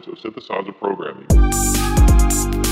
fundamentals of synthesizer programming.